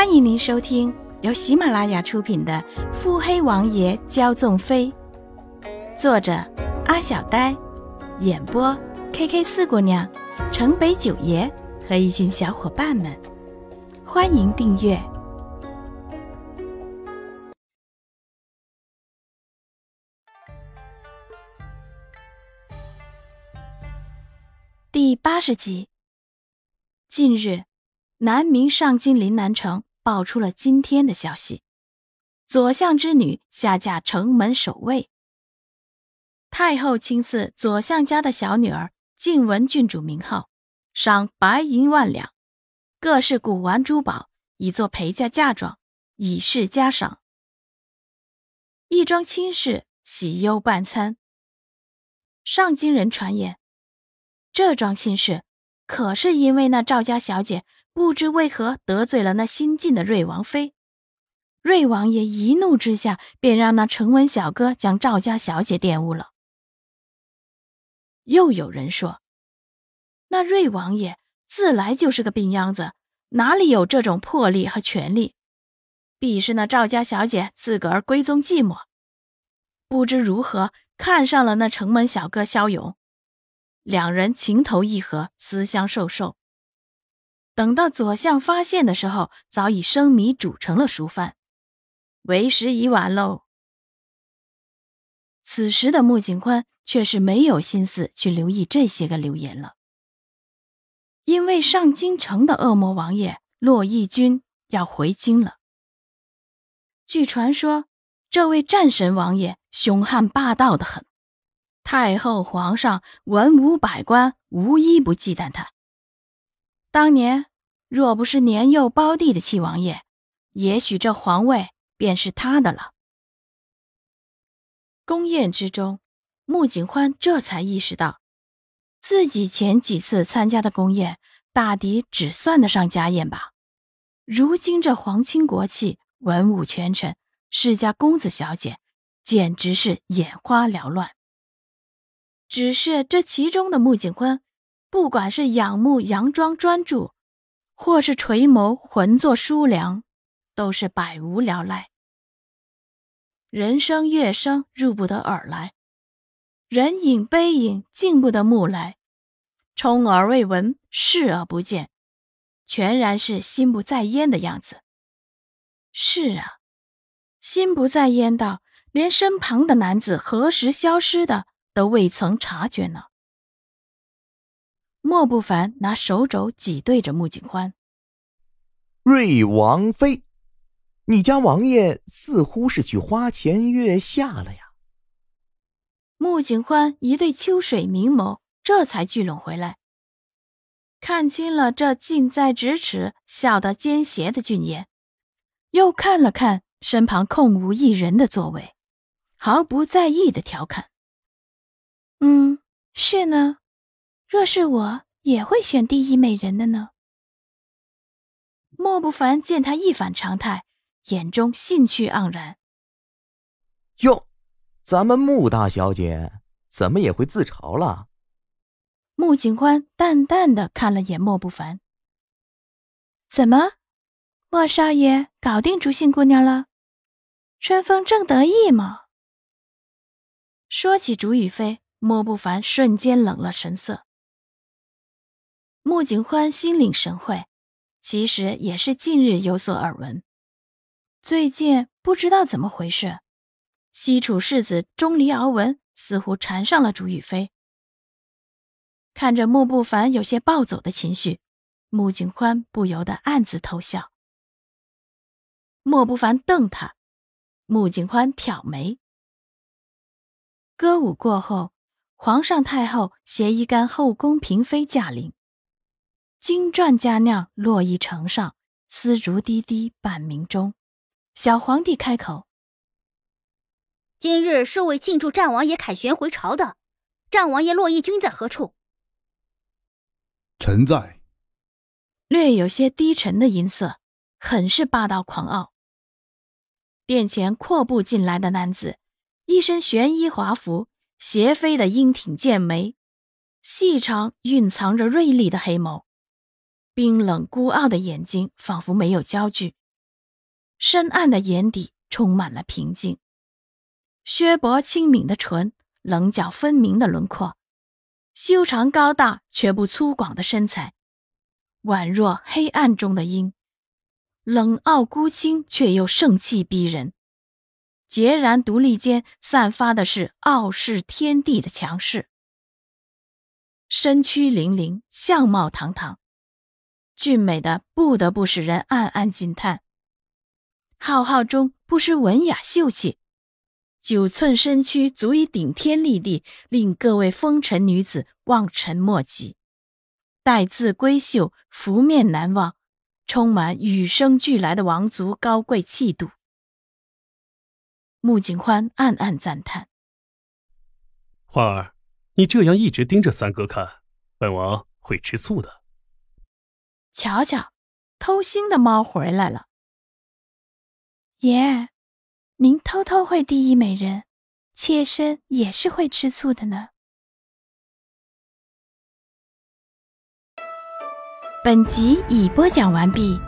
欢迎您收听由喜马拉雅出品的《腹黑王爷骄纵妃》，作者阿小呆，演播 K K 四姑娘、城北九爷和一群小伙伴们。欢迎订阅第八十集。近日。南明上京临南城爆出了今天的消息：左相之女下嫁城门守卫。太后亲赐左相家的小女儿晋文郡主名号，赏白银万两，各式古玩珠宝，以作陪嫁嫁妆，以示嘉赏。一桩亲事，喜忧半参。上京人传言，这桩亲事可是因为那赵家小姐。不知为何得罪了那新晋的瑞王妃，瑞王爷一怒之下便让那城门小哥将赵家小姐玷污了。又有人说，那瑞王爷自来就是个病秧子，哪里有这种魄力和权力？必是那赵家小姐自个儿闺宗寂寞，不知如何看上了那城门小哥萧勇，两人情投意合，私相授受。等到左相发现的时候，早已生米煮成了熟饭，为时已晚喽。此时的穆景宽却是没有心思去留意这些个流言了，因为上京城的恶魔王爷骆义军要回京了。据传说，这位战神王爷凶悍霸道的很，太后、皇上、文武百官无一不忌惮他。当年。若不是年幼胞弟的七王爷，也许这皇位便是他的了。宫宴之中，穆景欢这才意识到，自己前几次参加的宫宴，大抵只算得上家宴吧。如今这皇亲国戚、文武权臣、世家公子小姐，简直是眼花缭乱。只是这其中的穆景欢，不管是仰慕、佯装专注。或是垂眸浑作疏凉，都是百无聊赖。人声乐声入不得耳来，人影悲影进不得目来，充耳未闻，视而不见，全然是心不在焉的样子。是啊，心不在焉到连身旁的男子何时消失的都未曾察觉呢。莫不凡拿手肘挤对着穆景欢，瑞王妃，你家王爷似乎是去花前月下了呀。穆景欢一对秋水明眸这才聚拢回来，看清了这近在咫尺、笑得奸邪的俊颜，又看了看身旁空无一人的座位，毫不在意的调侃：“嗯，是呢。”若是我也会选第一美人的呢。莫不凡见他一反常态，眼中兴趣盎然。哟，咱们穆大小姐怎么也会自嘲了？穆景欢淡淡的看了眼莫不凡。怎么，莫少爷搞定竹信姑娘了？春风正得意嘛。说起竹雨飞，莫不凡瞬间冷了神色。穆景欢心领神会，其实也是近日有所耳闻。最近不知道怎么回事，西楚世子钟离敖文似乎缠上了朱雨飞。看着穆不凡有些暴走的情绪，穆景欢不由得暗自偷笑。莫不凡瞪他，穆景欢挑眉。歌舞过后，皇上太后携一干后宫嫔妃驾临。金篆佳酿落一城上，丝竹滴滴伴鸣钟。小皇帝开口：“今日是为庆祝战王爷凯旋回朝的，战王爷骆义军在何处？”臣在。略有些低沉的音色，很是霸道狂傲。殿前阔步进来的男子，一身玄衣华服，斜飞的英挺剑眉，细长蕴藏着锐利的黑眸。冰冷孤傲的眼睛仿佛没有焦距，深暗的眼底充满了平静。削薄轻敏的唇，棱角分明的轮廓，修长高大却不粗犷的身材，宛若黑暗中的鹰，冷傲孤清却又盛气逼人。孑然独立间散发的是傲视天地的强势。身躯凛凛，相貌堂堂，俊美的不得不使人暗暗惊叹。浩浩中不失文雅秀气，九寸身躯足以顶天立地，令各位风尘女子望尘莫及。带字闺秀，拂面难忘，充满与生俱来的王族高贵气度。穆景欢暗暗赞叹：“花儿，你这样一直盯着三哥看，本王会吃醋的。”瞧瞧，偷腥的猫回来了。爷，您偷偷会第一美人，妾身也是会吃醋的呢。本集已播讲完毕。